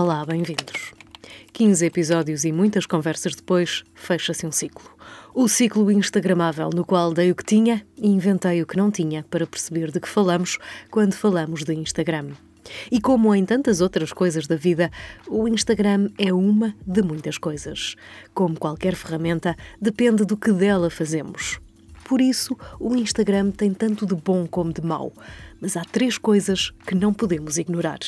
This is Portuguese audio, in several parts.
Olá, bem-vindos. 15 episódios e muitas conversas depois, fecha-se um ciclo. O ciclo Instagramável, no qual dei o que tinha e inventei o que não tinha para perceber de que falamos quando falamos de Instagram. E como em tantas outras coisas da vida, o Instagram é uma de muitas coisas. Como qualquer ferramenta, depende do que dela fazemos. Por isso, o Instagram tem tanto de bom como de mau, mas há três coisas que não podemos ignorar.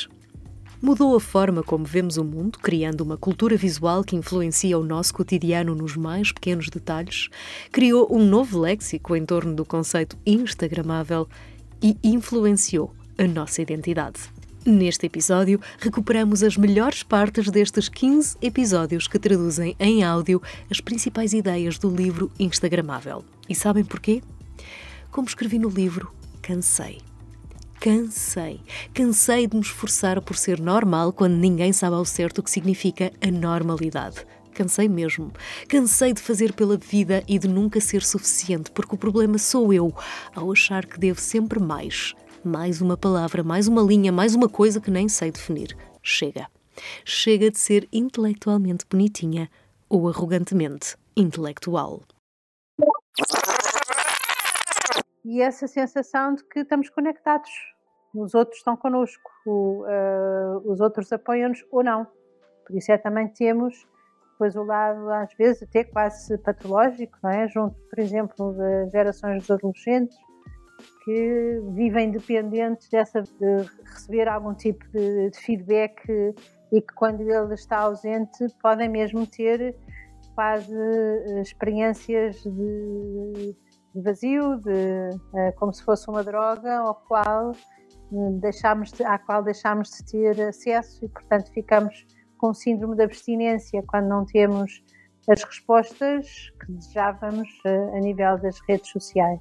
Mudou a forma como vemos o mundo, criando uma cultura visual que influencia o nosso cotidiano nos mais pequenos detalhes, criou um novo léxico em torno do conceito Instagramável e influenciou a nossa identidade. Neste episódio, recuperamos as melhores partes destes 15 episódios que traduzem em áudio as principais ideias do livro Instagramável. E sabem porquê? Como escrevi no livro, cansei cansei. Cansei de me esforçar por ser normal quando ninguém sabe ao certo o que significa a normalidade. Cansei mesmo. Cansei de fazer pela vida e de nunca ser suficiente, porque o problema sou eu, ao achar que devo sempre mais. Mais uma palavra, mais uma linha, mais uma coisa que nem sei definir. Chega. Chega de ser intelectualmente bonitinha ou arrogantemente intelectual. E essa sensação de que estamos conectados os outros estão connosco, o, uh, os outros apoiam-nos ou não. Por isso é também temos depois o lado, às vezes, até quase patológico, não é? junto, por exemplo, das gerações dos adolescentes que vivem dependentes dessa, de receber algum tipo de, de feedback e que quando ele está ausente podem mesmo ter quase eh, experiências de, de vazio, de, uh, como se fosse uma droga, ao qual deixámos de, à qual deixámos de ter acesso e, portanto, ficamos com síndrome de abstinência quando não temos as respostas que desejávamos eh, a nível das redes sociais.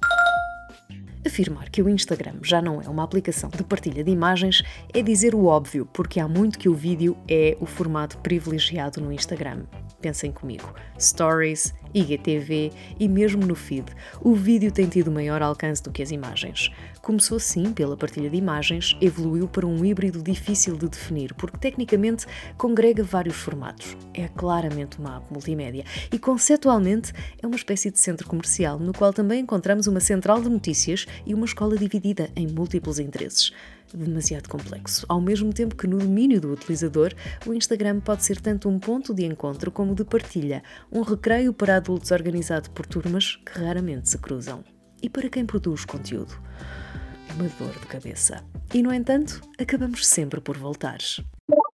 Afirmar que o Instagram já não é uma aplicação de partilha de imagens é dizer o óbvio, porque há muito que o vídeo é o formato privilegiado no Instagram. Pensem comigo: Stories, IGTV e mesmo no feed, o vídeo tem tido maior alcance do que as imagens. Começou sim pela partilha de imagens, evoluiu para um híbrido difícil de definir, porque tecnicamente congrega vários formatos. É claramente uma app multimédia e conceptualmente é uma espécie de centro comercial no qual também encontramos uma central de notícias e uma escola dividida em múltiplos interesses demasiado complexo, ao mesmo tempo que no domínio do utilizador, o Instagram pode ser tanto um ponto de encontro como de partilha, um recreio para adultos organizado por turmas que raramente se cruzam. E para quem produz conteúdo? É uma dor de cabeça. E, no entanto, acabamos sempre por voltar.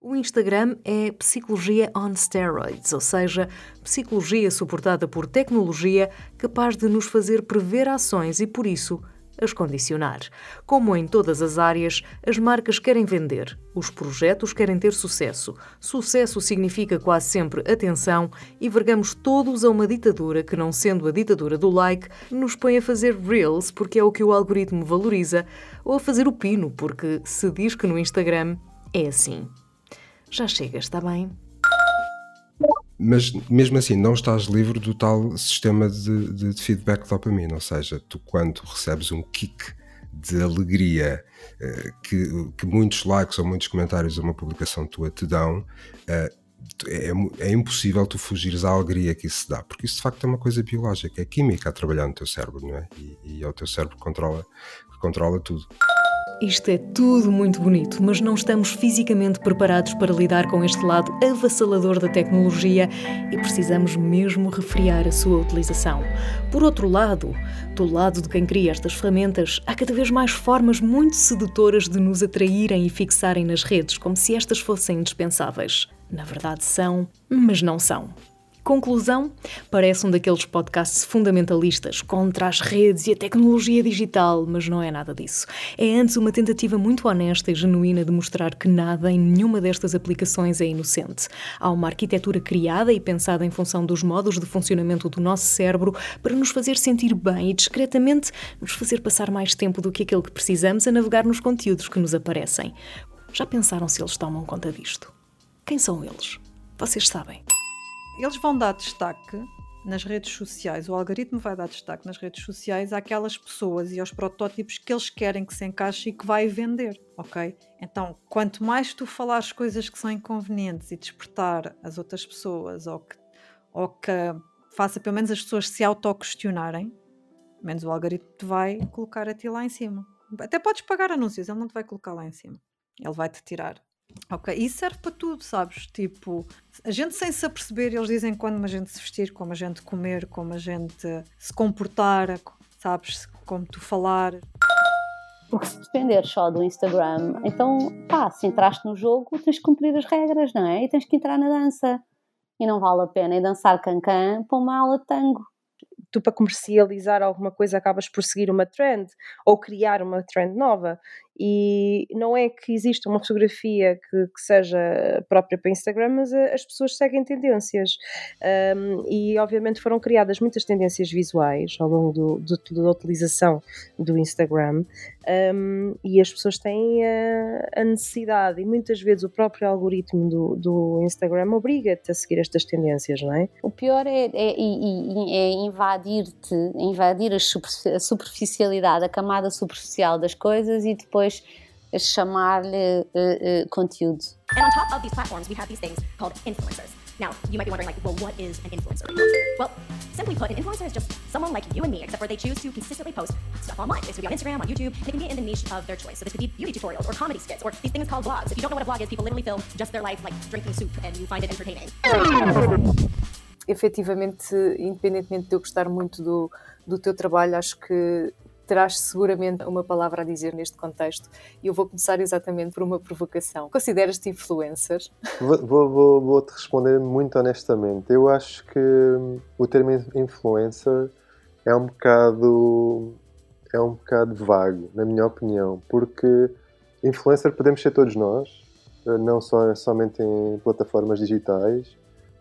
O Instagram é psicologia on steroids, ou seja, psicologia suportada por tecnologia capaz de nos fazer prever ações e, por isso, as condicionar. Como em todas as áreas, as marcas querem vender, os projetos querem ter sucesso. Sucesso significa quase sempre atenção e vergamos todos a uma ditadura que, não sendo a ditadura do like, nos põe a fazer reels porque é o que o algoritmo valoriza, ou a fazer o pino porque se diz que no Instagram é assim. Já chega, está bem? Mas mesmo assim não estás livre do tal sistema de, de, de, feedback dopamina, ou seja, tu quando recebes um kick de alegria uh, que, que, muitos likes ou muitos comentários a uma publicação tua te dão, uh, é, é, impossível tu fugires à alegria que isso dá, porque isso de facto é uma coisa biológica, é química a trabalhar no teu cérebro, não é? E, e é o teu cérebro que controla, que controla tudo. Isto é tudo muito bonito, mas não estamos fisicamente preparados para lidar com este lado avassalador da tecnologia e precisamos mesmo refriar a sua utilização. Por outro lado, do lado de quem cria estas ferramentas, há cada vez mais formas muito sedutoras de nos atraírem e fixarem nas redes, como se estas fossem indispensáveis. Na verdade são, mas não são. Conclusão: parece um daqueles podcasts fundamentalistas contra as redes e a tecnologia digital, mas não é nada disso. É antes uma tentativa muito honesta e genuína de mostrar que nada em nenhuma destas aplicações é inocente. Há uma arquitetura criada e pensada em função dos modos de funcionamento do nosso cérebro para nos fazer sentir bem e discretamente nos fazer passar mais tempo do que aquele que precisamos a navegar nos conteúdos que nos aparecem. Já pensaram se eles tomam conta disto? Quem são eles? Vocês sabem eles vão dar destaque nas redes sociais, o algoritmo vai dar destaque nas redes sociais àquelas pessoas e aos protótipos que eles querem que se encaixe e que vai vender, ok? Então, quanto mais tu falares coisas que são inconvenientes e despertar as outras pessoas ou que, ou que faça pelo menos as pessoas se auto-questionarem, menos o algoritmo te vai colocar a ti lá em cima. Até podes pagar anúncios, ele não te vai colocar lá em cima. Ele vai te tirar Ok, isso serve para tudo, sabes? Tipo, a gente sem se aperceber, eles dizem quando a gente se vestir, como a gente comer, como a gente se comportar, sabes? Como tu falar. Porque se depender só do Instagram, então, pá, se entraste no jogo, tens que cumprir as regras, não é? E tens que entrar na dança. E não vale a pena ir dançar cancan para uma aula de tango tu para comercializar alguma coisa acabas por seguir uma trend ou criar uma trend nova e não é que exista uma fotografia que, que seja própria para Instagram, mas a, as pessoas seguem tendências um, e obviamente foram criadas muitas tendências visuais ao longo do, do, da utilização do Instagram um, e as pessoas têm a, a, necessidade e muitas vezes o próprio algoritmo do, do Instagram obriga-te a seguir estas tendências, não é? O pior é, é, é invadir-te, invadir a superficialidade, a camada superficial das coisas e depois depois chamar-lhe uh, uh, conteúdo. And on top of these platforms, we have these things called influencers. Now, you might be wondering, like, well, what is an influencer? Well, simply put, an influencer is just someone like you and me, except for they choose to consistently post stuff online. This could be on Instagram, on YouTube, and it can be in the niche of their choice. So this could be beauty tutorials or comedy skits or these things called vlogs. If you don't know what a vlog is, people literally film just their life, like drinking soup, and you find it entertaining. Efetivamente, independentemente de eu gostar muito do, do teu trabalho, acho que terás seguramente uma palavra a dizer neste contexto e eu vou começar exatamente por uma provocação. Consideras-te influencer? Vou, vou, vou, responder muito honestamente. Eu acho que o termo influencer é um bocado é um bocado vago, na minha opinião, porque influencer podemos ser todos nós, não só somente em plataformas digitais,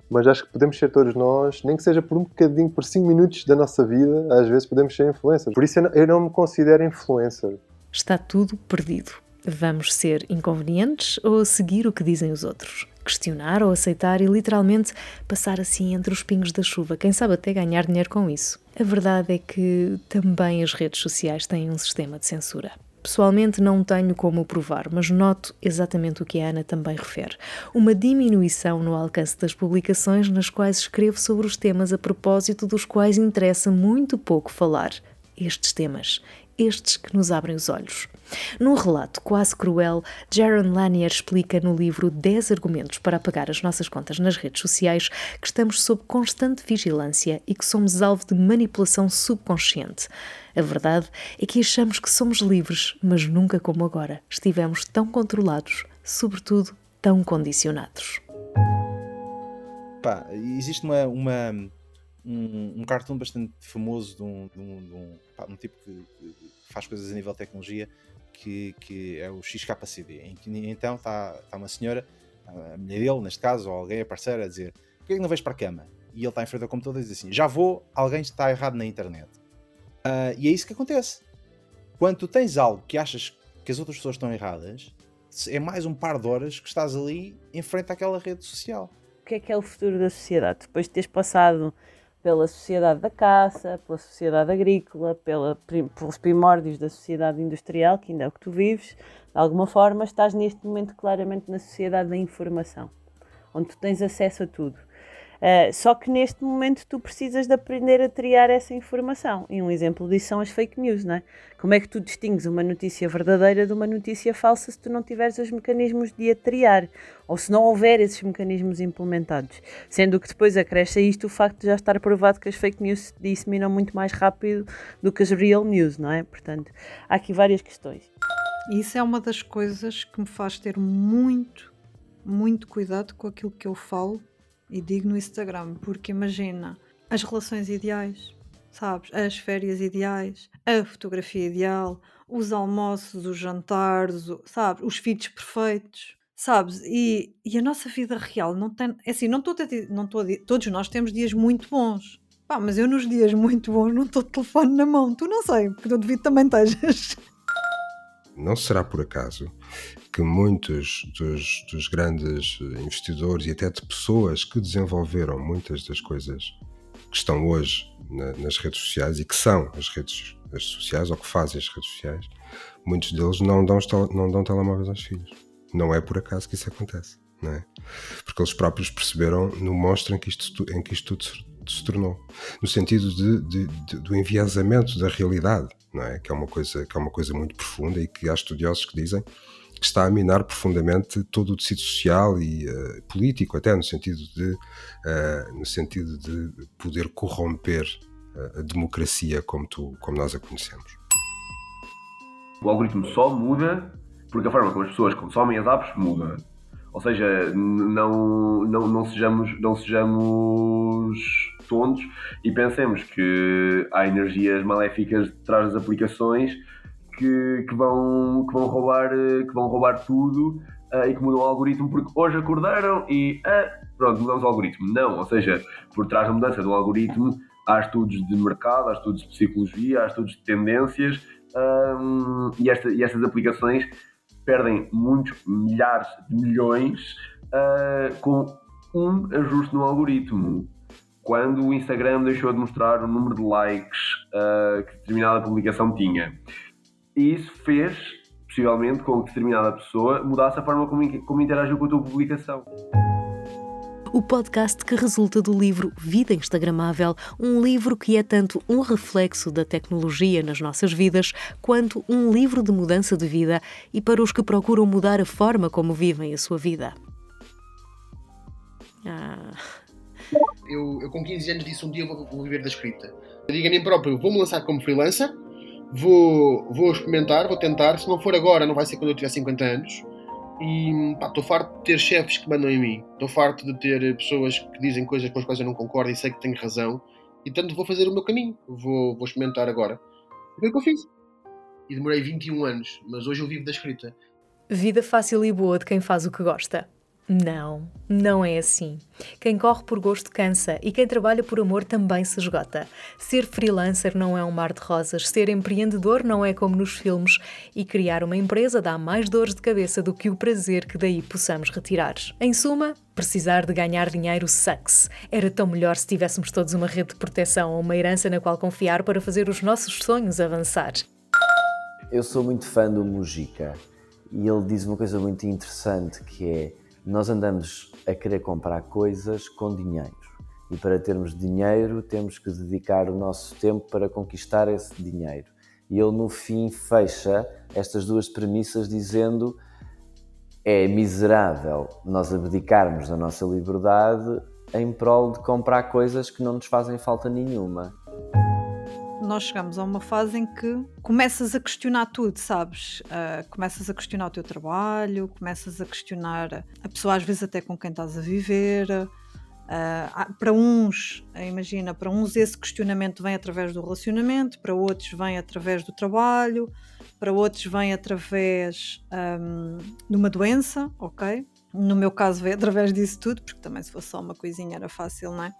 mas acho que podemos ser todos nós, nem que seja por um bocadinho, por 5 minutos da nossa vida, às vezes podemos ser influencers. Por isso eu não, eu não me considero influencer. Está tudo perdido. Vamos ser inconvenientes ou seguir o que dizem os outros? Questionar ou aceitar e literalmente passar assim entre os pingos da chuva, quem sabe até ganhar dinheiro com isso. A verdade é que também as redes sociais têm um sistema de censura. Pessoalmente não tenho como provar, mas noto exatamente o que a Ana também refere: uma diminuição no alcance das publicações nas quais escrevo sobre os temas a propósito dos quais interessa muito pouco falar. Estes temas, estes que nos abrem os olhos. Num relato quase cruel, Jaron Lanier explica no livro 10 argumentos para apagar as nossas contas nas redes sociais que estamos sob constante vigilância e que somos alvo de manipulação subconsciente. A verdade é que achamos que somos livres, mas nunca como agora estivemos tão controlados, sobretudo tão condicionados. Pá, existe uma, uma um, um cartoon bastante famoso de um, de um, de um, um tipo que, que, faz coisas a nível de tecnologia que, que é o XKCD. Em que, então está tá uma senhora, a mulher dele, neste caso, ou alguém, a parceira, a dizer: Porquê é que não vais para a cama? E ele está em frente ao computador e diz assim: Já vou, alguém está errado na internet. Uh, e é isso que acontece. Quando tu tens algo que achas que as outras pessoas estão erradas, é mais um par de horas que estás ali em frente àquela rede social. O que é que é o futuro da sociedade? Depois de teres passado pela sociedade da caça, pela sociedade agrícola, pela, pelos primórdios da sociedade industrial, que ainda é o que tu vives, de alguma forma estás neste momento claramente na sociedade da informação, onde tu tens acesso a tudo. Uh, só que neste momento tu precisas de aprender a triar essa informação. E um exemplo disso são as fake news, não é? Como é que tu distingues uma notícia verdadeira de uma notícia falsa se tu não tiveres os mecanismos de a triar? Ou se não houver esses mecanismos implementados? Sendo que depois acresce a isto o facto de já estar provado que as fake news se disseminam muito mais rápido do que as real news, não é? Portanto, há aqui várias questões. Isso é uma das coisas que me faz ter muito, muito cuidado com aquilo que eu falo e digo no Instagram, porque imagina as relações ideais, sabes? As férias ideais, a fotografia ideal, os almoços, os jantares, o, sabes? Os feeds perfeitos, sabes? E, e a nossa vida real não tem. É assim, não estou não a todos nós temos dias muito bons. Pá, mas eu nos dias muito bons não estou de telefone na mão. Tu não sei, porque eu devido também estejas. Não será por acaso que muitos dos, dos, grandes investidores e até de pessoas que desenvolveram muitas das coisas que estão hoje na, nas redes sociais e que são as redes as sociais ou que fazem as redes sociais, muitos deles não dão, não dão telemóveis aos filhos. Não é por acaso que isso acontece, não é? Porque eles próprios perceberam no monstro em que isto, em que isto tudo se, tornou, no sentido de, de, de, do enviesamento da realidade, não é? Que é uma coisa que é uma coisa muito profunda e que há estudiosos que dizem que está a minar profundamente todo o tecido social e uh, político, até no sentido de, uh, no sentido de poder corromper uh, a democracia como, tu, como nós a conhecemos. O algoritmo só muda porque a forma como as pessoas consomem as apps muda. Ou seja, não, não, não, sejamos, não sejamos tontos e pensemos que há energias maléficas detrás das aplicações que, que, vão, que, vão, roubar, que vão roubar tudo uh, e que mudam o algoritmo porque hoje acordaram e uh, pronto, mudamos o algoritmo. Não, ou seja, por trás da mudança do algoritmo há estudos de mercado, há estudos de psicologia, há estudos de tendências um, e, esta, e estas aplicações perdem muitos milhares de milhões uh, com um ajuste no algoritmo. Quando o Instagram deixou de mostrar o número de likes uh, que determinada publicação tinha. E isso fez, possivelmente, com que determinada pessoa mudasse a forma como, como interagiu com a tua publicação o podcast que resulta do livro Vida Instagramável, um livro que é tanto um reflexo da tecnologia nas nossas vidas, quanto um livro de mudança de vida e para os que procuram mudar a forma como vivem a sua vida. Ah. Eu, eu, com 15 anos disse um dia vou, vou viver da escrita. Eu digo a mim próprio, vou-me lançar como freelancer, vou, vou experimentar, vou tentar, se não for agora, não vai ser quando eu tiver 50 anos e estou farto de ter chefes que mandam em mim, estou farto de ter pessoas que dizem coisas com as quais eu não concordo e sei que tenho razão, e tanto vou fazer o meu caminho, vou, vou experimentar agora. Foi o que eu fiz. E demorei 21 anos, mas hoje eu vivo da escrita. Vida fácil e boa de quem faz o que gosta. Não, não é assim. Quem corre por gosto cansa e quem trabalha por amor também se esgota. Ser freelancer não é um mar de rosas, ser empreendedor não é como nos filmes e criar uma empresa dá mais dores de cabeça do que o prazer que daí possamos retirar. Em suma, precisar de ganhar dinheiro sucks. Era tão melhor se tivéssemos todos uma rede de proteção ou uma herança na qual confiar para fazer os nossos sonhos avançar. Eu sou muito fã do Mujica e ele diz uma coisa muito interessante que é nós andamos a querer comprar coisas com dinheiro. E para termos dinheiro, temos que dedicar o nosso tempo para conquistar esse dinheiro. E ele, no fim, fecha estas duas premissas dizendo é miserável nós abdicarmos da nossa liberdade em prol de comprar coisas que não nos fazem falta nenhuma nós chegamos a uma fase em que começas a questionar tudo, sabes? Uh, começas a questionar o teu trabalho, começas a questionar a pessoa, às vezes, até com quem estás a viver. Uh, para uns, imagina, para uns esse questionamento vem através do relacionamento, para outros vem através do trabalho, para outros vem através um, de uma doença, ok? No meu caso veio através disso tudo, porque também se fosse só uma coisinha era fácil, não é?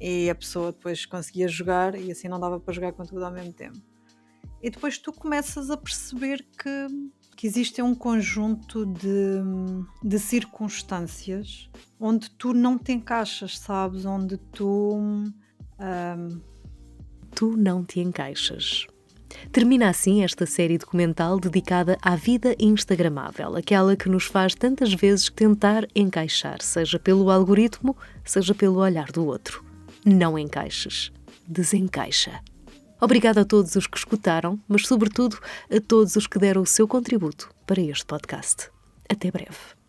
E a pessoa depois conseguia jogar e assim não dava para jogar com tudo ao mesmo tempo. E depois tu começas a perceber que, que existe um conjunto de, de circunstâncias onde tu não te encaixas, sabes? Onde tu. Um... Tu não te encaixas. Termina assim esta série documental dedicada à vida instagramável, aquela que nos faz tantas vezes tentar encaixar, seja pelo algoritmo, seja pelo olhar do outro não encaixes, desencaixa. Obrigada a todos os que escutaram, mas, sobretudo, a todos os que deram o seu contributo para este podcast. Até breve.